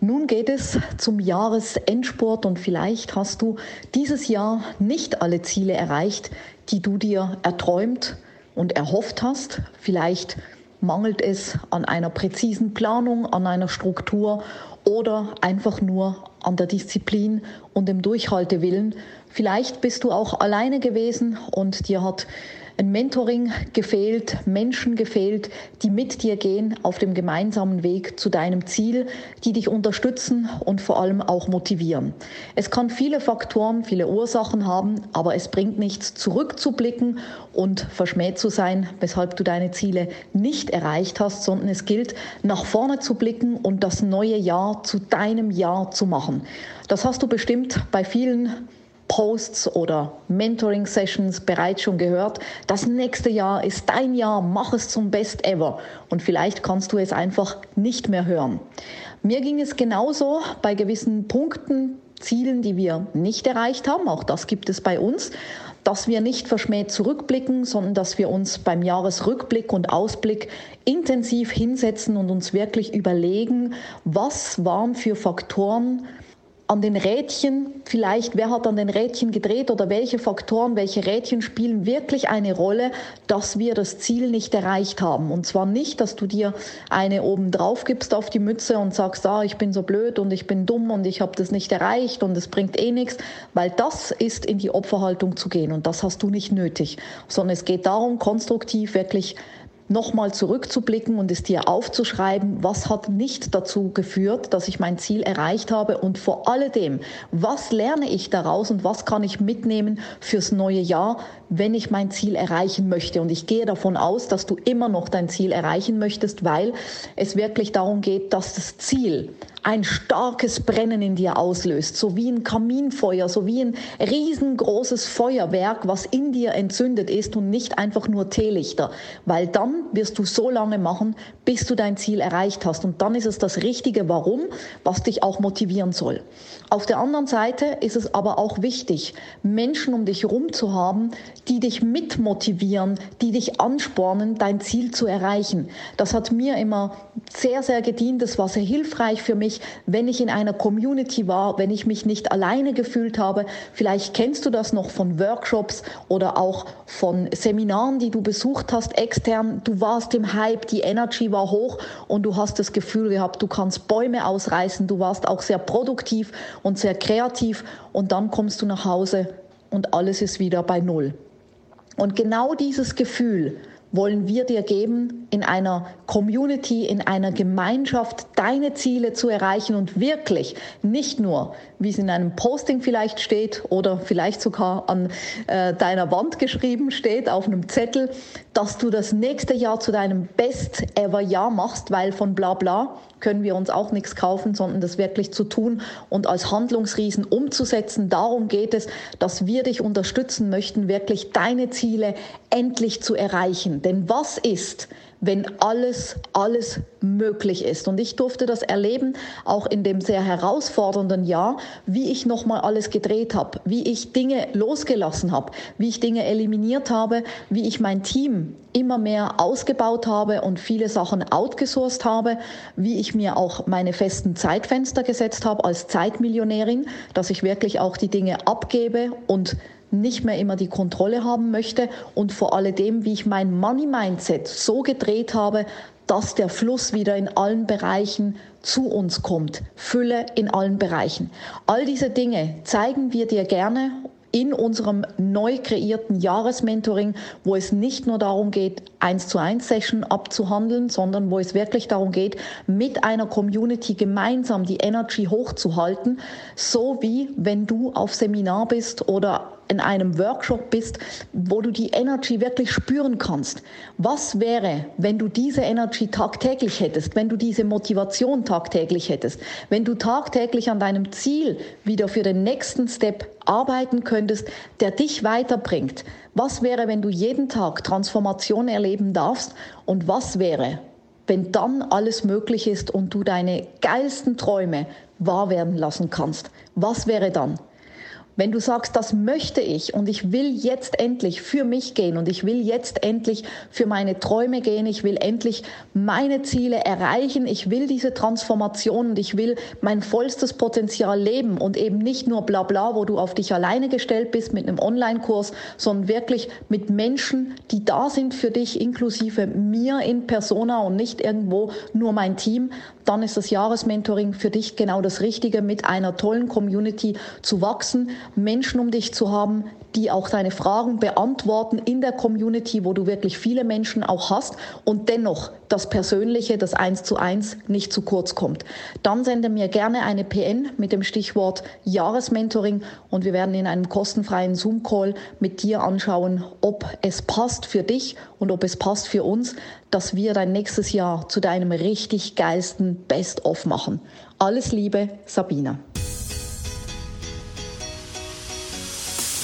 Nun geht es zum Jahresendsport und vielleicht hast du dieses Jahr nicht alle Ziele erreicht, die du dir erträumt und erhofft hast. Vielleicht mangelt es an einer präzisen Planung, an einer Struktur oder einfach nur an der Disziplin und dem Durchhaltewillen. Vielleicht bist du auch alleine gewesen und dir hat ein Mentoring gefehlt, Menschen gefehlt, die mit dir gehen auf dem gemeinsamen Weg zu deinem Ziel, die dich unterstützen und vor allem auch motivieren. Es kann viele Faktoren, viele Ursachen haben, aber es bringt nichts, zurückzublicken und verschmäht zu sein, weshalb du deine Ziele nicht erreicht hast, sondern es gilt, nach vorne zu blicken und das neue Jahr zu deinem Jahr zu machen. Das hast du bestimmt bei vielen Posts oder Mentoring-Sessions bereits schon gehört. Das nächste Jahr ist dein Jahr, mach es zum Best ever. Und vielleicht kannst du es einfach nicht mehr hören. Mir ging es genauso bei gewissen Punkten, Zielen, die wir nicht erreicht haben. Auch das gibt es bei uns dass wir nicht verschmäht zurückblicken, sondern dass wir uns beim Jahresrückblick und Ausblick intensiv hinsetzen und uns wirklich überlegen, was waren für Faktoren an den Rädchen, vielleicht wer hat an den Rädchen gedreht oder welche Faktoren, welche Rädchen spielen wirklich eine Rolle, dass wir das Ziel nicht erreicht haben. Und zwar nicht, dass du dir eine oben drauf gibst auf die Mütze und sagst, ah, ich bin so blöd und ich bin dumm und ich habe das nicht erreicht und es bringt eh nichts, weil das ist in die Opferhaltung zu gehen und das hast du nicht nötig, sondern es geht darum, konstruktiv wirklich nochmal zurückzublicken und es dir aufzuschreiben, was hat nicht dazu geführt, dass ich mein Ziel erreicht habe und vor alledem, was lerne ich daraus und was kann ich mitnehmen fürs neue Jahr, wenn ich mein Ziel erreichen möchte. Und ich gehe davon aus, dass du immer noch dein Ziel erreichen möchtest, weil es wirklich darum geht, dass das Ziel ein starkes Brennen in dir auslöst, so wie ein Kaminfeuer, so wie ein riesengroßes Feuerwerk, was in dir entzündet ist und nicht einfach nur Teelichter, weil dann wirst du so lange machen, bis du dein Ziel erreicht hast und dann ist es das richtige Warum, was dich auch motivieren soll. Auf der anderen Seite ist es aber auch wichtig, Menschen um dich herum zu haben, die dich mitmotivieren, die dich anspornen, dein Ziel zu erreichen. Das hat mir immer sehr, sehr gedient. Das war sehr hilfreich für mich, wenn ich in einer Community war, wenn ich mich nicht alleine gefühlt habe. Vielleicht kennst du das noch von Workshops oder auch von Seminaren, die du besucht hast, extern. Du warst im Hype, die Energy war hoch und du hast das Gefühl gehabt, du kannst Bäume ausreißen. Du warst auch sehr produktiv und sehr kreativ und dann kommst du nach Hause und alles ist wieder bei Null. Und genau dieses Gefühl wollen wir dir geben, in einer Community, in einer Gemeinschaft deine Ziele zu erreichen und wirklich nicht nur, wie es in einem Posting vielleicht steht oder vielleicht sogar an äh, deiner Wand geschrieben steht, auf einem Zettel, dass du das nächste Jahr zu deinem Best Ever Jahr machst, weil von bla bla können wir uns auch nichts kaufen, sondern das wirklich zu tun und als Handlungsriesen umzusetzen. Darum geht es, dass wir dich unterstützen möchten, wirklich deine Ziele endlich zu erreichen. Denn was ist, wenn alles, alles möglich ist. Und ich durfte das erleben, auch in dem sehr herausfordernden Jahr, wie ich nochmal alles gedreht habe, wie ich Dinge losgelassen habe, wie ich Dinge eliminiert habe, wie ich mein Team immer mehr ausgebaut habe und viele Sachen outgesourced habe, wie ich mir auch meine festen Zeitfenster gesetzt habe als Zeitmillionärin, dass ich wirklich auch die Dinge abgebe und nicht mehr immer die Kontrolle haben möchte und vor allem, wie ich mein Money-Mindset so gedreht habe, dass der Fluss wieder in allen Bereichen zu uns kommt. Fülle in allen Bereichen. All diese Dinge zeigen wir dir gerne in unserem neu kreierten Jahresmentoring, wo es nicht nur darum geht, eins zu eins Session abzuhandeln, sondern wo es wirklich darum geht, mit einer Community gemeinsam die Energy hochzuhalten, so wie wenn du auf Seminar bist oder in einem Workshop bist, wo du die Energy wirklich spüren kannst. Was wäre, wenn du diese Energy tagtäglich hättest, wenn du diese Motivation tagtäglich hättest, wenn du tagtäglich an deinem Ziel wieder für den nächsten Step arbeiten könntest, der dich weiterbringt? Was wäre, wenn du jeden Tag Transformation erleben darfst? Und was wäre, wenn dann alles möglich ist und du deine geilsten Träume wahr werden lassen kannst. Was wäre dann? Wenn du sagst, das möchte ich und ich will jetzt endlich für mich gehen und ich will jetzt endlich für meine Träume gehen, ich will endlich meine Ziele erreichen, ich will diese Transformation und ich will mein vollstes Potenzial leben und eben nicht nur bla bla, wo du auf dich alleine gestellt bist mit einem Online-Kurs, sondern wirklich mit Menschen, die da sind für dich, inklusive mir in Persona und nicht irgendwo nur mein Team, dann ist das Jahresmentoring für dich genau das Richtige, mit einer tollen Community zu wachsen, Menschen um dich zu haben, die auch deine Fragen beantworten in der Community, wo du wirklich viele Menschen auch hast und dennoch das Persönliche, das Eins zu eins nicht zu kurz kommt. Dann sende mir gerne eine PN mit dem Stichwort Jahresmentoring und wir werden in einem kostenfreien Zoom-Call mit dir anschauen, ob es passt für dich und ob es passt für uns, dass wir dein nächstes Jahr zu deinem richtig geilsten Best-of machen. Alles Liebe, Sabina.